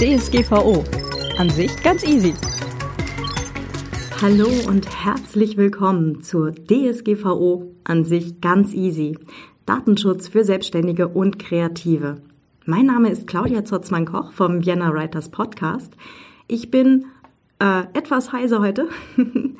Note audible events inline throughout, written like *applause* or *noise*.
DSGVO. An sich ganz easy. Hallo und herzlich willkommen zur DSGVO. An sich ganz easy. Datenschutz für Selbstständige und Kreative. Mein Name ist Claudia Zotzmann-Koch vom Vienna Writers Podcast. Ich bin äh, etwas heiser heute, *laughs*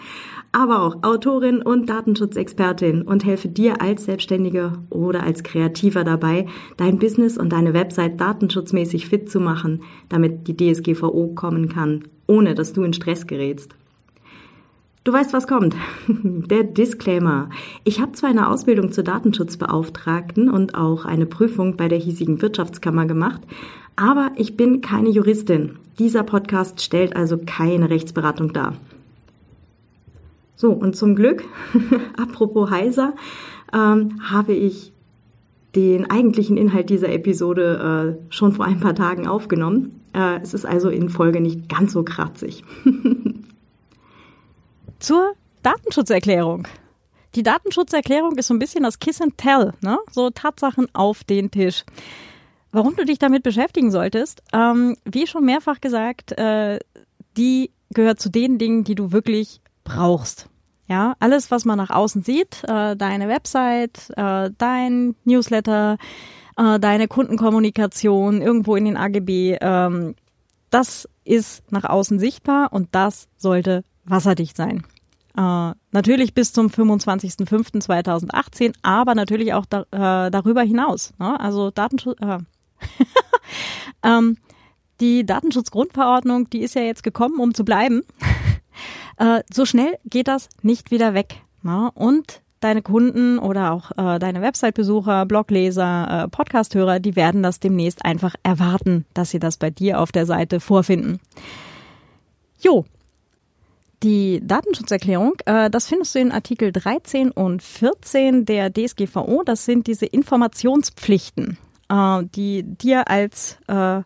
aber auch Autorin und Datenschutzexpertin und helfe dir als Selbstständige oder als Kreativer dabei, dein Business und deine Website datenschutzmäßig fit zu machen, damit die DSGVO kommen kann, ohne dass du in Stress gerätst. Du weißt, was kommt. *laughs* Der Disclaimer. Ich habe zwar eine Ausbildung zur Datenschutzbeauftragten und auch eine Prüfung bei der hiesigen Wirtschaftskammer gemacht, aber ich bin keine Juristin. Dieser Podcast stellt also keine Rechtsberatung dar. So, und zum Glück, *laughs* apropos heiser, ähm, habe ich den eigentlichen Inhalt dieser Episode äh, schon vor ein paar Tagen aufgenommen. Äh, es ist also in Folge nicht ganz so kratzig. *laughs* Zur Datenschutzerklärung. Die Datenschutzerklärung ist so ein bisschen das Kiss and Tell, ne? so Tatsachen auf den Tisch. Warum du dich damit beschäftigen solltest, ähm, wie schon mehrfach gesagt, äh, die gehört zu den Dingen, die du wirklich brauchst. Ja, alles, was man nach außen sieht, äh, deine Website, äh, dein Newsletter, äh, deine Kundenkommunikation irgendwo in den AGB, ähm, das ist nach außen sichtbar und das sollte wasserdicht sein. Äh, natürlich bis zum 25.05.2018, aber natürlich auch da, äh, darüber hinaus. Ne? Also Datenschutz. Äh, *laughs* ähm, die Datenschutzgrundverordnung, die ist ja jetzt gekommen, um zu bleiben. *laughs* Äh, so schnell geht das nicht wieder weg. Ne? Und deine Kunden oder auch äh, deine Website-Besucher, Blogleser, äh, Podcast-Hörer, die werden das demnächst einfach erwarten, dass sie das bei dir auf der Seite vorfinden. Jo, die Datenschutzerklärung, äh, das findest du in Artikel 13 und 14 der DSGVO. Das sind diese Informationspflichten, äh, die dir als äh,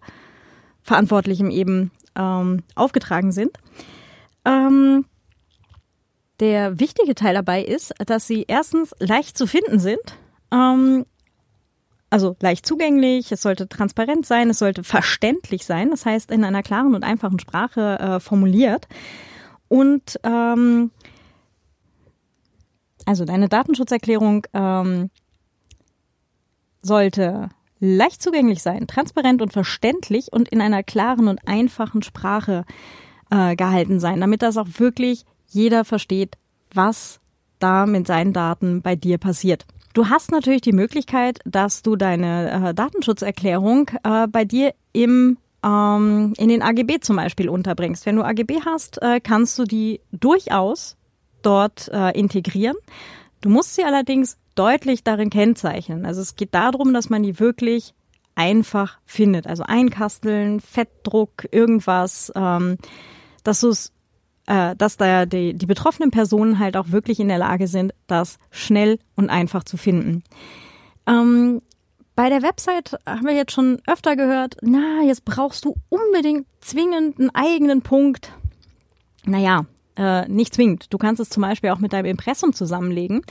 Verantwortlichem eben ähm, aufgetragen sind. Ähm, der wichtige Teil dabei ist, dass sie erstens leicht zu finden sind. Ähm, also leicht zugänglich, es sollte transparent sein, es sollte verständlich sein, das heißt in einer klaren und einfachen Sprache äh, formuliert. Und ähm, also deine Datenschutzerklärung ähm, sollte leicht zugänglich sein, transparent und verständlich und in einer klaren und einfachen Sprache äh, gehalten sein, damit das auch wirklich jeder versteht, was da mit seinen Daten bei dir passiert. Du hast natürlich die Möglichkeit, dass du deine äh, Datenschutzerklärung äh, bei dir im ähm, in den AGB zum Beispiel unterbringst. Wenn du AGB hast, äh, kannst du die durchaus dort äh, integrieren. Du musst sie allerdings deutlich darin kennzeichnen. Also es geht darum, dass man die wirklich einfach findet. Also einkasteln, Fettdruck, irgendwas, ähm, dass du es äh, dass da die, die betroffenen Personen halt auch wirklich in der Lage sind, das schnell und einfach zu finden. Ähm, bei der Website haben wir jetzt schon öfter gehört, na, jetzt brauchst du unbedingt zwingend einen eigenen Punkt. Naja, äh, nicht zwingend. Du kannst es zum Beispiel auch mit deinem Impressum zusammenlegen.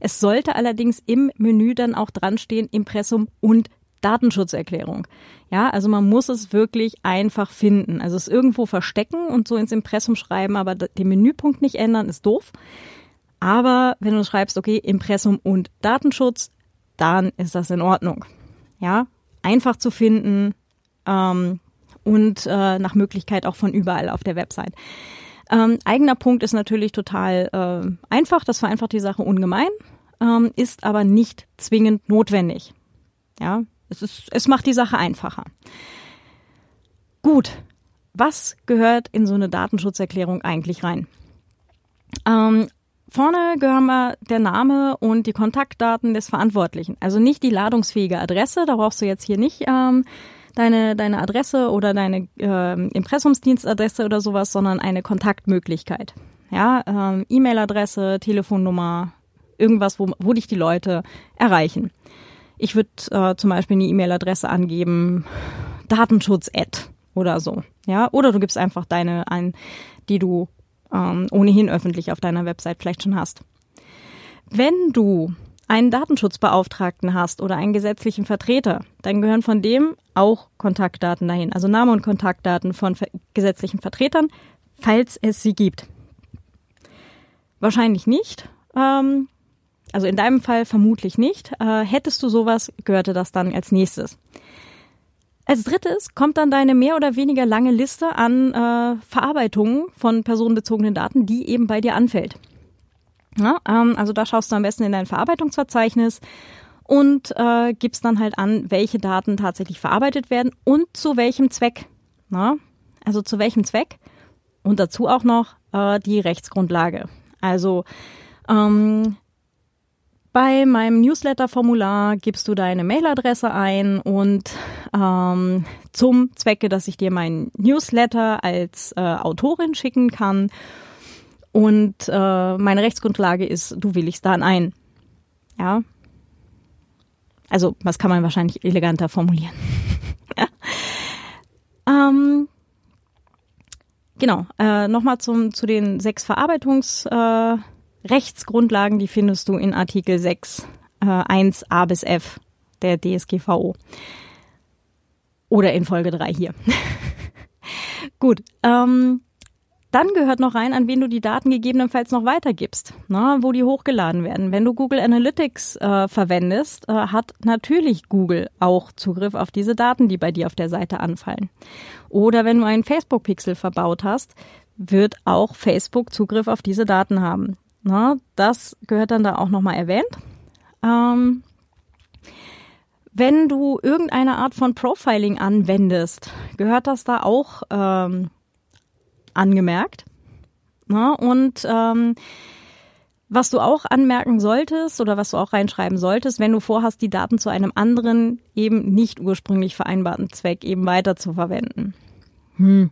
Es sollte allerdings im Menü dann auch dran stehen, Impressum und Datenschutzerklärung. Ja, also man muss es wirklich einfach finden. Also es irgendwo verstecken und so ins Impressum schreiben, aber den Menüpunkt nicht ändern, ist doof. Aber wenn du schreibst, okay, Impressum und Datenschutz, dann ist das in Ordnung. Ja, einfach zu finden ähm, und äh, nach Möglichkeit auch von überall auf der Website. Ähm, eigener Punkt ist natürlich total äh, einfach, das vereinfacht die Sache ungemein, ähm, ist aber nicht zwingend notwendig. Ja, es, ist, es macht die Sache einfacher. Gut, was gehört in so eine Datenschutzerklärung eigentlich rein? Ähm, Vorne gehören wir der Name und die Kontaktdaten des Verantwortlichen. Also nicht die ladungsfähige Adresse, da brauchst du jetzt hier nicht ähm, deine, deine Adresse oder deine äh, Impressumsdienstadresse oder sowas, sondern eine Kontaktmöglichkeit. Ja, ähm, E-Mail-Adresse, Telefonnummer, irgendwas, wo, wo dich die Leute erreichen. Ich würde äh, zum Beispiel eine E-Mail-Adresse angeben, Datenschutz-Ad oder so. Ja, oder du gibst einfach deine ein, die du ähm, ohnehin öffentlich auf deiner Website vielleicht schon hast. Wenn du einen Datenschutzbeauftragten hast oder einen gesetzlichen Vertreter, dann gehören von dem auch Kontaktdaten dahin, also Name und Kontaktdaten von gesetzlichen Vertretern, falls es sie gibt. Wahrscheinlich nicht. Ähm, also in deinem Fall vermutlich nicht. Äh, hättest du sowas, gehörte das dann als nächstes. Als drittes kommt dann deine mehr oder weniger lange Liste an äh, Verarbeitungen von personenbezogenen Daten, die eben bei dir anfällt. Ja, ähm, also da schaust du am besten in dein Verarbeitungsverzeichnis und äh, gibst dann halt an, welche Daten tatsächlich verarbeitet werden und zu welchem Zweck. Na? Also zu welchem Zweck und dazu auch noch äh, die Rechtsgrundlage. Also ähm, bei meinem Newsletter-Formular gibst du deine Mailadresse ein und ähm, zum Zwecke, dass ich dir meinen Newsletter als äh, Autorin schicken kann. Und äh, meine Rechtsgrundlage ist, du willigst dann ein. Ja. Also, was kann man wahrscheinlich eleganter formulieren? *laughs* ähm, genau, äh, nochmal zu den sechs Verarbeitungs- äh, Rechtsgrundlagen, die findest du in Artikel 6, äh, 1a bis f der DSGVO. Oder in Folge 3 hier. *laughs* Gut, ähm, dann gehört noch rein, an wen du die Daten gegebenenfalls noch weitergibst, ne, wo die hochgeladen werden. Wenn du Google Analytics äh, verwendest, äh, hat natürlich Google auch Zugriff auf diese Daten, die bei dir auf der Seite anfallen. Oder wenn du einen Facebook-Pixel verbaut hast, wird auch Facebook Zugriff auf diese Daten haben. Na, das gehört dann da auch nochmal erwähnt. Ähm, wenn du irgendeine Art von Profiling anwendest, gehört das da auch ähm, angemerkt. Na, und ähm, was du auch anmerken solltest oder was du auch reinschreiben solltest, wenn du vorhast, die Daten zu einem anderen, eben nicht ursprünglich vereinbarten Zweck eben weiter zu verwenden. Hm.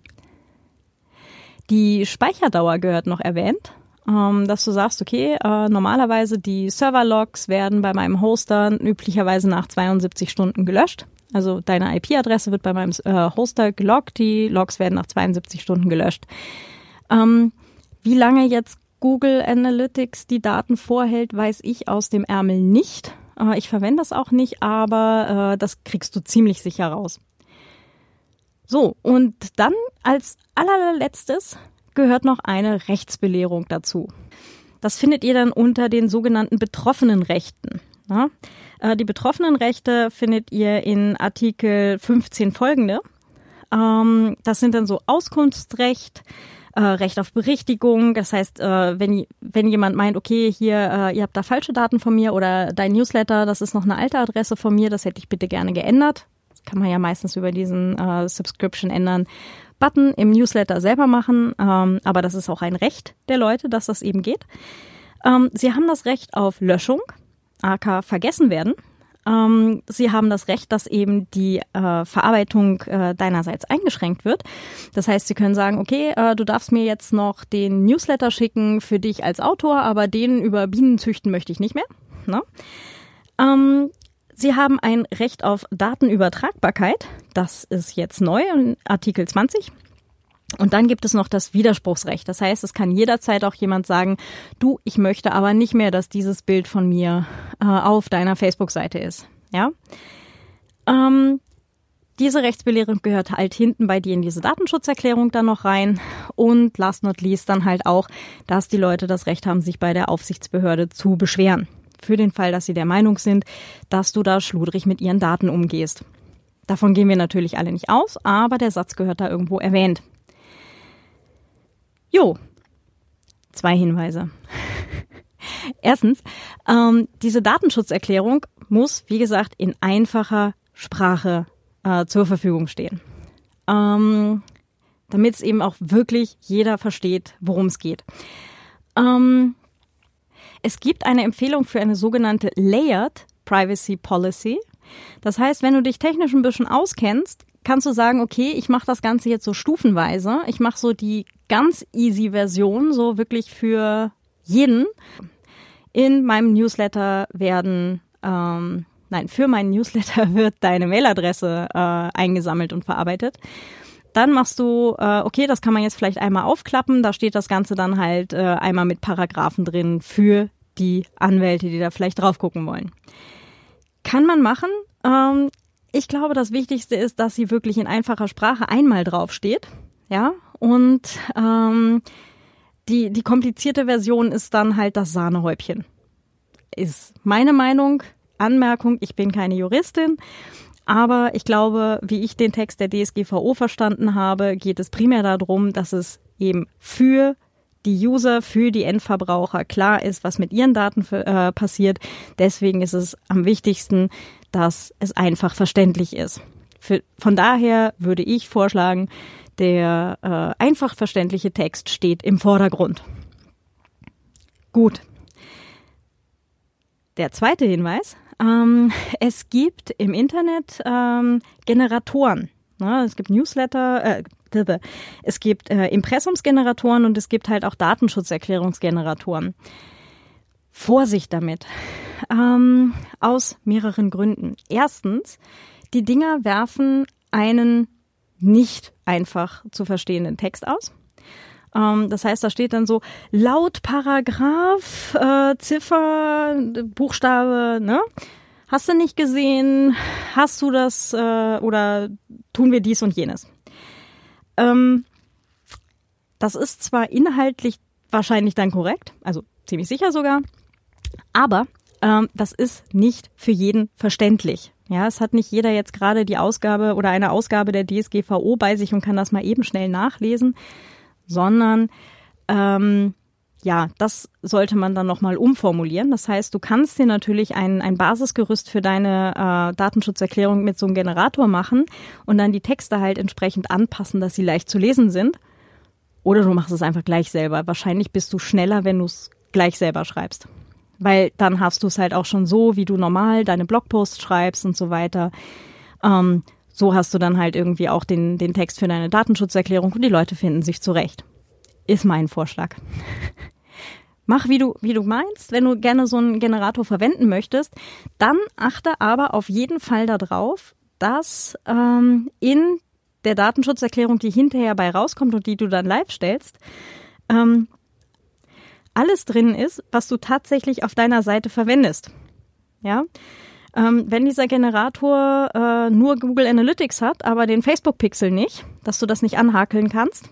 Die Speicherdauer gehört noch erwähnt ähm, dass du sagst, okay, äh, normalerweise die Server-Logs werden bei meinem Hoster üblicherweise nach 72 Stunden gelöscht. Also deine IP-Adresse wird bei meinem äh, Hoster geloggt, die Logs werden nach 72 Stunden gelöscht. Ähm, wie lange jetzt Google Analytics die Daten vorhält, weiß ich aus dem Ärmel nicht. Äh, ich verwende das auch nicht, aber äh, das kriegst du ziemlich sicher raus. So, und dann als allerletztes gehört noch eine Rechtsbelehrung dazu. Das findet ihr dann unter den sogenannten betroffenen Rechten. Ja? Äh, die betroffenen Rechte findet ihr in Artikel 15 folgende. Ähm, das sind dann so Auskunftsrecht, äh, Recht auf Berichtigung. Das heißt, äh, wenn, wenn jemand meint, okay, hier, ihr habt da falsche Daten von mir oder dein Newsletter, das ist noch eine alte Adresse von mir, das hätte ich bitte gerne geändert. Das kann man ja meistens über diesen Subscription ändern. Button im Newsletter selber machen, ähm, aber das ist auch ein Recht der Leute, dass das eben geht. Ähm, sie haben das Recht auf Löschung, aka vergessen werden. Ähm, sie haben das Recht, dass eben die äh, Verarbeitung äh, deinerseits eingeschränkt wird. Das heißt, Sie können sagen, okay, äh, du darfst mir jetzt noch den Newsletter schicken für dich als Autor, aber den über Bienen züchten möchte ich nicht mehr. Ne? Ähm, Sie haben ein Recht auf Datenübertragbarkeit. Das ist jetzt neu in Artikel 20. Und dann gibt es noch das Widerspruchsrecht. Das heißt, es kann jederzeit auch jemand sagen, du, ich möchte aber nicht mehr, dass dieses Bild von mir äh, auf deiner Facebook-Seite ist. Ja. Ähm, diese Rechtsbelehrung gehört halt hinten bei dir in diese Datenschutzerklärung dann noch rein. Und last not least dann halt auch, dass die Leute das Recht haben, sich bei der Aufsichtsbehörde zu beschweren für den Fall, dass sie der Meinung sind, dass du da schludrig mit ihren Daten umgehst. Davon gehen wir natürlich alle nicht aus, aber der Satz gehört da irgendwo erwähnt. Jo, zwei Hinweise. *laughs* Erstens, ähm, diese Datenschutzerklärung muss, wie gesagt, in einfacher Sprache äh, zur Verfügung stehen. Ähm, damit es eben auch wirklich jeder versteht, worum es geht. Ähm, es gibt eine Empfehlung für eine sogenannte Layered Privacy Policy. Das heißt, wenn du dich technisch ein bisschen auskennst, kannst du sagen, okay, ich mache das Ganze jetzt so stufenweise. Ich mache so die ganz easy Version, so wirklich für jeden. In meinem Newsletter werden, ähm, nein, für meinen Newsletter *laughs* wird deine Mailadresse äh, eingesammelt und verarbeitet. Dann machst du, äh, okay, das kann man jetzt vielleicht einmal aufklappen. Da steht das Ganze dann halt äh, einmal mit Paragraphen drin für die Anwälte, die da vielleicht drauf gucken wollen. Kann man machen. Ähm, ich glaube, das Wichtigste ist, dass sie wirklich in einfacher Sprache einmal draufsteht. Ja, und ähm, die, die komplizierte Version ist dann halt das Sahnehäubchen. Ist meine Meinung, Anmerkung, ich bin keine Juristin. Aber ich glaube, wie ich den Text der DSGVO verstanden habe, geht es primär darum, dass es eben für die User, für die Endverbraucher klar ist, was mit ihren Daten für, äh, passiert. Deswegen ist es am wichtigsten, dass es einfach verständlich ist. Für, von daher würde ich vorschlagen, der äh, einfach verständliche Text steht im Vordergrund. Gut. Der zweite Hinweis. Ähm, es gibt im Internet ähm, Generatoren. Ne? Es gibt Newsletter, äh, es gibt äh, Impressumsgeneratoren und es gibt halt auch Datenschutzerklärungsgeneratoren. Vorsicht damit. Ähm, aus mehreren Gründen. Erstens, die Dinger werfen einen nicht einfach zu verstehenden Text aus. Ähm, das heißt, da steht dann so laut Paragraph, äh, Ziffer, Buchstabe, ne? Hast du nicht gesehen? Hast du das äh, oder tun wir dies und jenes? Ähm, das ist zwar inhaltlich wahrscheinlich dann korrekt, also ziemlich sicher sogar, aber ähm, das ist nicht für jeden verständlich. Ja, es hat nicht jeder jetzt gerade die Ausgabe oder eine Ausgabe der DSGVO bei sich und kann das mal eben schnell nachlesen, sondern ähm, ja, das sollte man dann nochmal umformulieren. Das heißt, du kannst dir natürlich ein, ein Basisgerüst für deine äh, Datenschutzerklärung mit so einem Generator machen und dann die Texte halt entsprechend anpassen, dass sie leicht zu lesen sind. Oder du machst es einfach gleich selber. Wahrscheinlich bist du schneller, wenn du es gleich selber schreibst. Weil dann hast du es halt auch schon so, wie du normal deine Blogposts schreibst und so weiter. Ähm, so hast du dann halt irgendwie auch den, den Text für deine Datenschutzerklärung und die Leute finden sich zurecht. Ist mein Vorschlag. Mach, wie du, wie du meinst. Wenn du gerne so einen Generator verwenden möchtest, dann achte aber auf jeden Fall darauf, dass ähm, in der Datenschutzerklärung, die hinterher bei rauskommt und die du dann live stellst, ähm, alles drin ist, was du tatsächlich auf deiner Seite verwendest. Ja. Ähm, wenn dieser Generator äh, nur Google Analytics hat, aber den Facebook-Pixel nicht, dass du das nicht anhakeln kannst,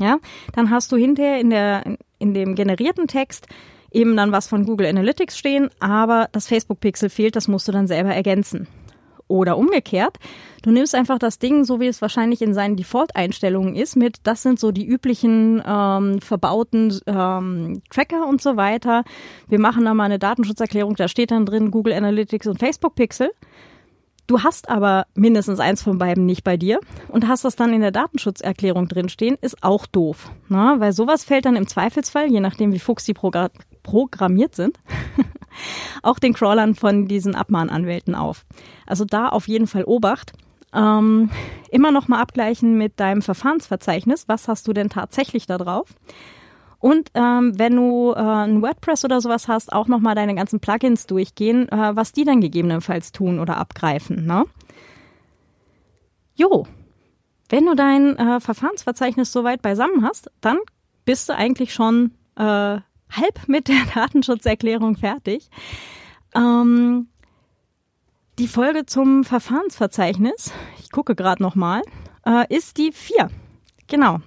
ja, dann hast du hinterher in der in dem generierten Text eben dann was von Google Analytics stehen, aber das Facebook Pixel fehlt, das musst du dann selber ergänzen. Oder umgekehrt, du nimmst einfach das Ding, so wie es wahrscheinlich in seinen Default-Einstellungen ist, mit, das sind so die üblichen ähm, verbauten ähm, Tracker und so weiter. Wir machen da mal eine Datenschutzerklärung, da steht dann drin Google Analytics und Facebook Pixel. Du hast aber mindestens eins von beiden nicht bei dir und hast das dann in der Datenschutzerklärung drinstehen, ist auch doof. Na, weil sowas fällt dann im Zweifelsfall, je nachdem wie Fuchs die Progr programmiert sind, *laughs* auch den Crawlern von diesen Abmahnanwälten auf. Also da auf jeden Fall Obacht. Ähm, immer noch mal abgleichen mit deinem Verfahrensverzeichnis. Was hast du denn tatsächlich da drauf? Und ähm, wenn du äh, ein WordPress oder sowas hast, auch nochmal deine ganzen Plugins durchgehen, äh, was die dann gegebenenfalls tun oder abgreifen. Ne? Jo, wenn du dein äh, Verfahrensverzeichnis soweit beisammen hast, dann bist du eigentlich schon äh, halb mit der *laughs* Datenschutzerklärung fertig. Ähm, die Folge zum Verfahrensverzeichnis, ich gucke gerade nochmal, äh, ist die vier. Genau,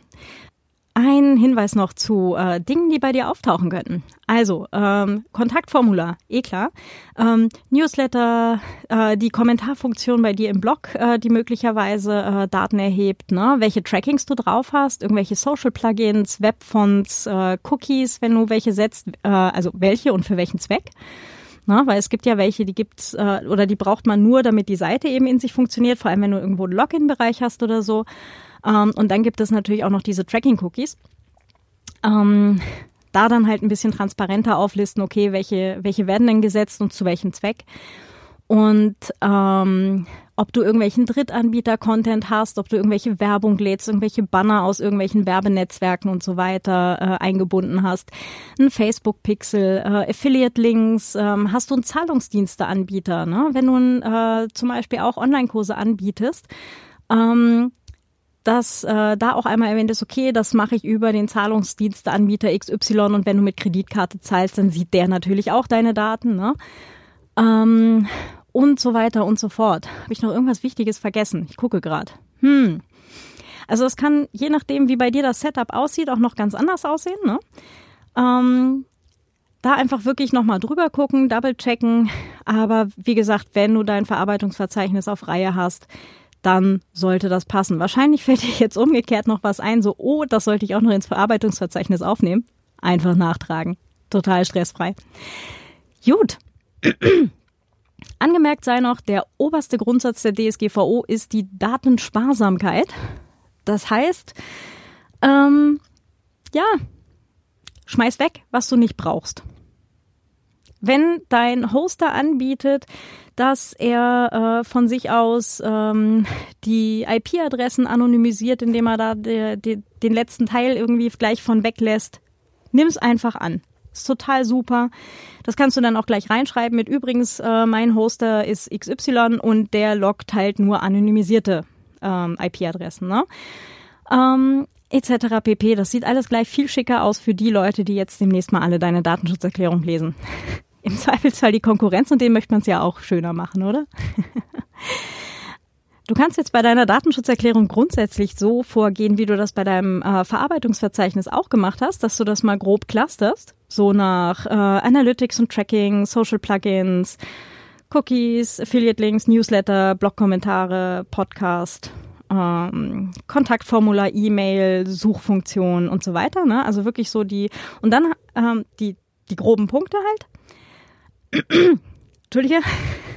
ein Hinweis noch zu äh, Dingen, die bei dir auftauchen könnten. Also ähm, Kontaktformular, eh klar. Ähm, Newsletter, äh, die Kommentarfunktion bei dir im Blog, äh, die möglicherweise äh, Daten erhebt, ne? welche Trackings du drauf hast, irgendwelche Social-Plugins, Webfonts, äh, Cookies, wenn du welche setzt, äh, also welche und für welchen Zweck. Na, weil es gibt ja welche, die gibt's äh, oder die braucht man nur, damit die Seite eben in sich funktioniert, vor allem wenn du irgendwo einen Login-Bereich hast oder so. Ähm, und dann gibt es natürlich auch noch diese Tracking-Cookies. Ähm, da dann halt ein bisschen transparenter auflisten, okay, welche, welche werden denn gesetzt und zu welchem Zweck. Und ähm, ob du irgendwelchen Drittanbieter-Content hast, ob du irgendwelche Werbung lädst, irgendwelche Banner aus irgendwelchen Werbenetzwerken und so weiter äh, eingebunden hast, ein Facebook-Pixel, äh, Affiliate-Links, ähm, hast du einen Zahlungsdienste-Anbieter, ne? wenn du äh, zum Beispiel auch Online-Kurse anbietest, ähm, dass äh, da auch einmal erwähnt ist, okay, das mache ich über den Zahlungsdiensteanbieter XY und wenn du mit Kreditkarte zahlst, dann sieht der natürlich auch deine Daten. Ne? Ähm, und so weiter und so fort. Habe ich noch irgendwas Wichtiges vergessen? Ich gucke gerade. Hm. Also es kann, je nachdem, wie bei dir das Setup aussieht, auch noch ganz anders aussehen. Ne? Ähm, da einfach wirklich nochmal drüber gucken, double checken. Aber wie gesagt, wenn du dein Verarbeitungsverzeichnis auf Reihe hast, dann sollte das passen. Wahrscheinlich fällt dir jetzt umgekehrt noch was ein, so, oh, das sollte ich auch noch ins Verarbeitungsverzeichnis aufnehmen. Einfach nachtragen. Total stressfrei. Gut. *clears throat* Angemerkt sei noch, der oberste Grundsatz der DSGVO ist die Datensparsamkeit. Das heißt, ähm, ja, schmeiß weg, was du nicht brauchst. Wenn dein Hoster anbietet, dass er äh, von sich aus ähm, die IP-Adressen anonymisiert, indem er da de, de, den letzten Teil irgendwie gleich von weglässt, nimm's einfach an. Ist total super. Das kannst du dann auch gleich reinschreiben mit übrigens, äh, mein Hoster ist XY und der loggt halt nur anonymisierte ähm, IP-Adressen. Ne? Ähm, etc. pp. Das sieht alles gleich viel schicker aus für die Leute, die jetzt demnächst mal alle deine Datenschutzerklärung lesen. Im Zweifelsfall die Konkurrenz und dem möchte man es ja auch schöner machen, oder? Du kannst jetzt bei deiner Datenschutzerklärung grundsätzlich so vorgehen, wie du das bei deinem äh, Verarbeitungsverzeichnis auch gemacht hast, dass du das mal grob clusterst, so nach äh, Analytics und Tracking, Social Plugins, Cookies, Affiliate Links, Newsletter, Blogkommentare, Podcast, ähm, Kontaktformular, E-Mail, Suchfunktion und so weiter. Ne? Also wirklich so die und dann ähm, die die groben Punkte halt. *clears throat* Entschuldige.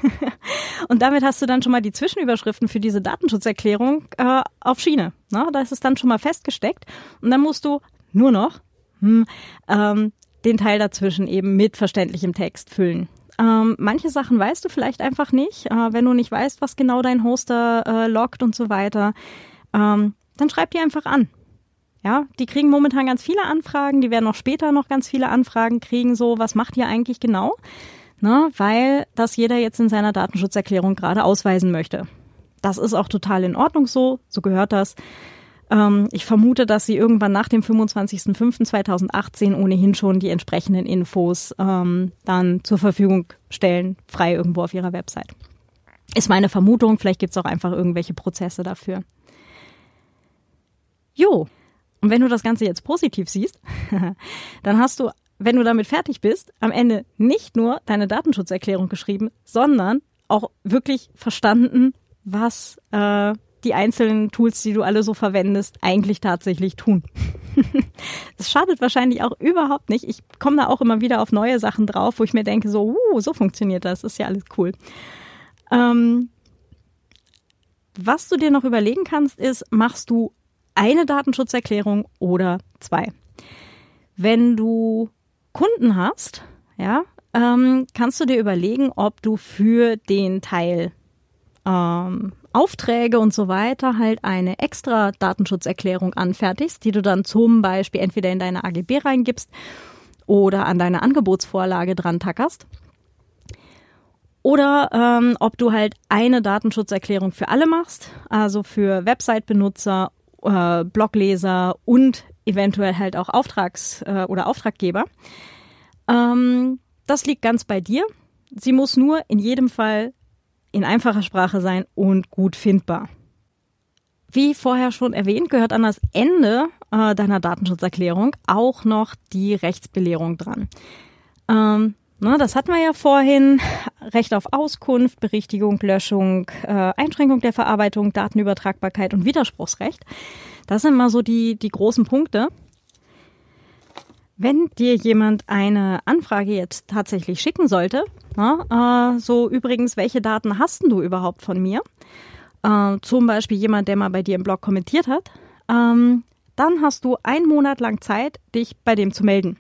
*laughs* Und damit hast du dann schon mal die Zwischenüberschriften für diese Datenschutzerklärung äh, auf Schiene. Ne? Da ist es dann schon mal festgesteckt. Und dann musst du nur noch hm, ähm, den Teil dazwischen eben mit verständlichem Text füllen. Ähm, manche Sachen weißt du vielleicht einfach nicht, äh, wenn du nicht weißt, was genau dein Hoster äh, loggt und so weiter. Ähm, dann schreib die einfach an. Ja, die kriegen momentan ganz viele Anfragen, die werden auch später noch ganz viele Anfragen kriegen, so, was macht ihr eigentlich genau? Ne, weil das jeder jetzt in seiner Datenschutzerklärung gerade ausweisen möchte. Das ist auch total in Ordnung so, so gehört das. Ähm, ich vermute, dass Sie irgendwann nach dem 25.05.2018 ohnehin schon die entsprechenden Infos ähm, dann zur Verfügung stellen, frei irgendwo auf Ihrer Website. Ist meine Vermutung, vielleicht gibt es auch einfach irgendwelche Prozesse dafür. Jo, und wenn du das Ganze jetzt positiv siehst, *laughs* dann hast du wenn du damit fertig bist, am Ende nicht nur deine Datenschutzerklärung geschrieben, sondern auch wirklich verstanden, was äh, die einzelnen Tools, die du alle so verwendest, eigentlich tatsächlich tun. *laughs* das schadet wahrscheinlich auch überhaupt nicht. Ich komme da auch immer wieder auf neue Sachen drauf, wo ich mir denke, so, uh, so funktioniert das, ist ja alles cool. Ähm, was du dir noch überlegen kannst, ist, machst du eine Datenschutzerklärung oder zwei? Wenn du Kunden hast, ja, ähm, kannst du dir überlegen, ob du für den Teil ähm, Aufträge und so weiter halt eine extra Datenschutzerklärung anfertigst, die du dann zum Beispiel entweder in deine AGB reingibst oder an deine Angebotsvorlage dran tackerst. Oder ähm, ob du halt eine Datenschutzerklärung für alle machst, also für Website-Benutzer, äh, Blogleser und eventuell halt auch Auftrags- äh, oder Auftraggeber. Ähm, das liegt ganz bei dir. Sie muss nur in jedem Fall in einfacher Sprache sein und gut findbar. Wie vorher schon erwähnt, gehört an das Ende äh, deiner Datenschutzerklärung auch noch die Rechtsbelehrung dran. Ähm, na, das hatten wir ja vorhin. Recht auf Auskunft, Berichtigung, Löschung, äh, Einschränkung der Verarbeitung, Datenübertragbarkeit und Widerspruchsrecht. Das sind mal so die, die großen Punkte. Wenn dir jemand eine Anfrage jetzt tatsächlich schicken sollte, na, äh, so übrigens, welche Daten hast du überhaupt von mir? Äh, zum Beispiel jemand, der mal bei dir im Blog kommentiert hat, ähm, dann hast du einen Monat lang Zeit, dich bei dem zu melden.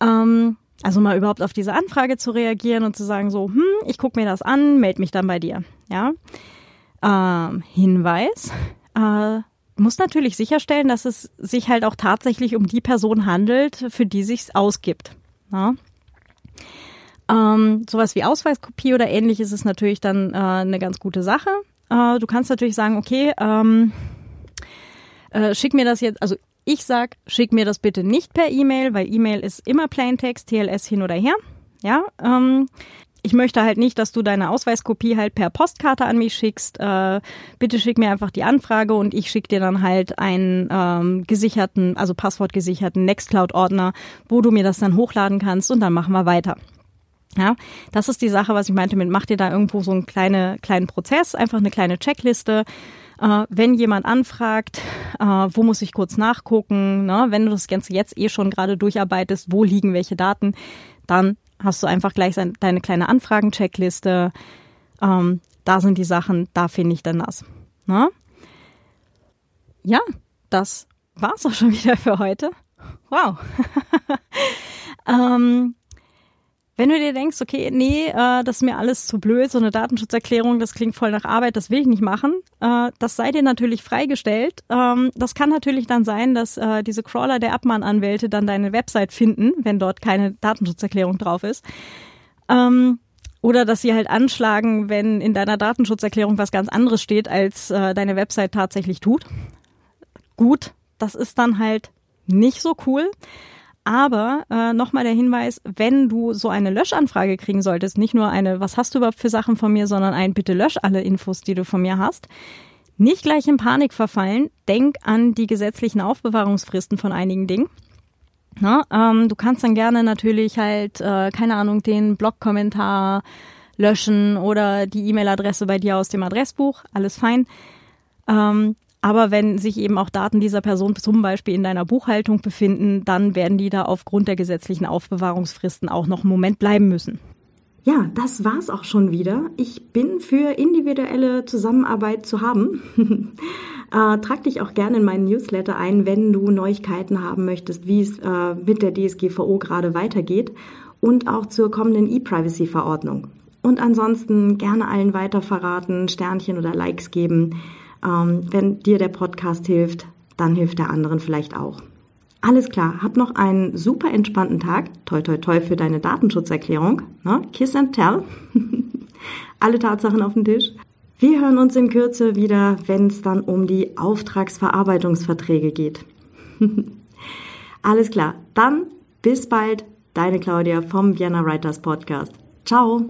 Ähm, also mal überhaupt auf diese Anfrage zu reagieren und zu sagen so, hm, ich gucke mir das an, melde mich dann bei dir. Ja. Ähm, Hinweis, äh, muss natürlich sicherstellen, dass es sich halt auch tatsächlich um die Person handelt, für die sich's ausgibt. Ja? Ähm, sowas wie Ausweiskopie oder ähnliches ist natürlich dann äh, eine ganz gute Sache. Äh, du kannst natürlich sagen, okay, ähm, äh, schick mir das jetzt, also ich sag, schick mir das bitte nicht per E-Mail, weil E-Mail ist immer Plaintext, TLS hin oder her. Ja, ähm, ich möchte halt nicht, dass du deine Ausweiskopie halt per Postkarte an mich schickst. Äh, bitte schick mir einfach die Anfrage und ich schicke dir dann halt einen ähm, gesicherten, also passwortgesicherten Nextcloud-Ordner, wo du mir das dann hochladen kannst und dann machen wir weiter. Ja, das ist die Sache, was ich meinte mit, mach dir da irgendwo so einen kleine, kleinen Prozess, einfach eine kleine Checkliste. Äh, wenn jemand anfragt, äh, wo muss ich kurz nachgucken, ne? wenn du das Ganze jetzt eh schon gerade durcharbeitest, wo liegen welche Daten, dann hast du einfach gleich deine kleine Anfragen-Checkliste. Ähm, da sind die Sachen, da finde ich dann das. Ne? Ja, das war's auch schon *laughs* wieder für heute. Wow. *laughs* ähm, wenn du dir denkst, okay, nee, äh, das ist mir alles zu blöd, so eine Datenschutzerklärung, das klingt voll nach Arbeit, das will ich nicht machen, äh, das sei dir natürlich freigestellt. Ähm, das kann natürlich dann sein, dass äh, diese Crawler der Abmahnanwälte dann deine Website finden, wenn dort keine Datenschutzerklärung drauf ist. Ähm, oder dass sie halt anschlagen, wenn in deiner Datenschutzerklärung was ganz anderes steht, als äh, deine Website tatsächlich tut. Gut, das ist dann halt nicht so cool. Aber äh, nochmal der Hinweis, wenn du so eine Löschanfrage kriegen solltest, nicht nur eine, was hast du überhaupt für Sachen von mir, sondern ein, bitte lösch alle Infos, die du von mir hast, nicht gleich in Panik verfallen. Denk an die gesetzlichen Aufbewahrungsfristen von einigen Dingen. Na, ähm, du kannst dann gerne natürlich halt, äh, keine Ahnung, den Blogkommentar löschen oder die E-Mail-Adresse bei dir aus dem Adressbuch, alles fein. Ähm, aber wenn sich eben auch Daten dieser Person zum Beispiel in deiner Buchhaltung befinden, dann werden die da aufgrund der gesetzlichen Aufbewahrungsfristen auch noch einen Moment bleiben müssen. Ja, das war's auch schon wieder. Ich bin für individuelle Zusammenarbeit zu haben. *laughs* äh, trag dich auch gerne in meinen Newsletter ein, wenn du Neuigkeiten haben möchtest, wie es äh, mit der DSGVO gerade weitergeht und auch zur kommenden E-Privacy-Verordnung. Und ansonsten gerne allen weiter verraten, Sternchen oder Likes geben. Ähm, wenn dir der Podcast hilft, dann hilft der anderen vielleicht auch. Alles klar, hab noch einen super entspannten Tag. Toi, toi, toi für deine Datenschutzerklärung. Ne? Kiss and tell. *laughs* Alle Tatsachen auf den Tisch. Wir hören uns in Kürze wieder, wenn es dann um die Auftragsverarbeitungsverträge geht. *laughs* Alles klar, dann bis bald, deine Claudia vom Vienna Writers Podcast. Ciao.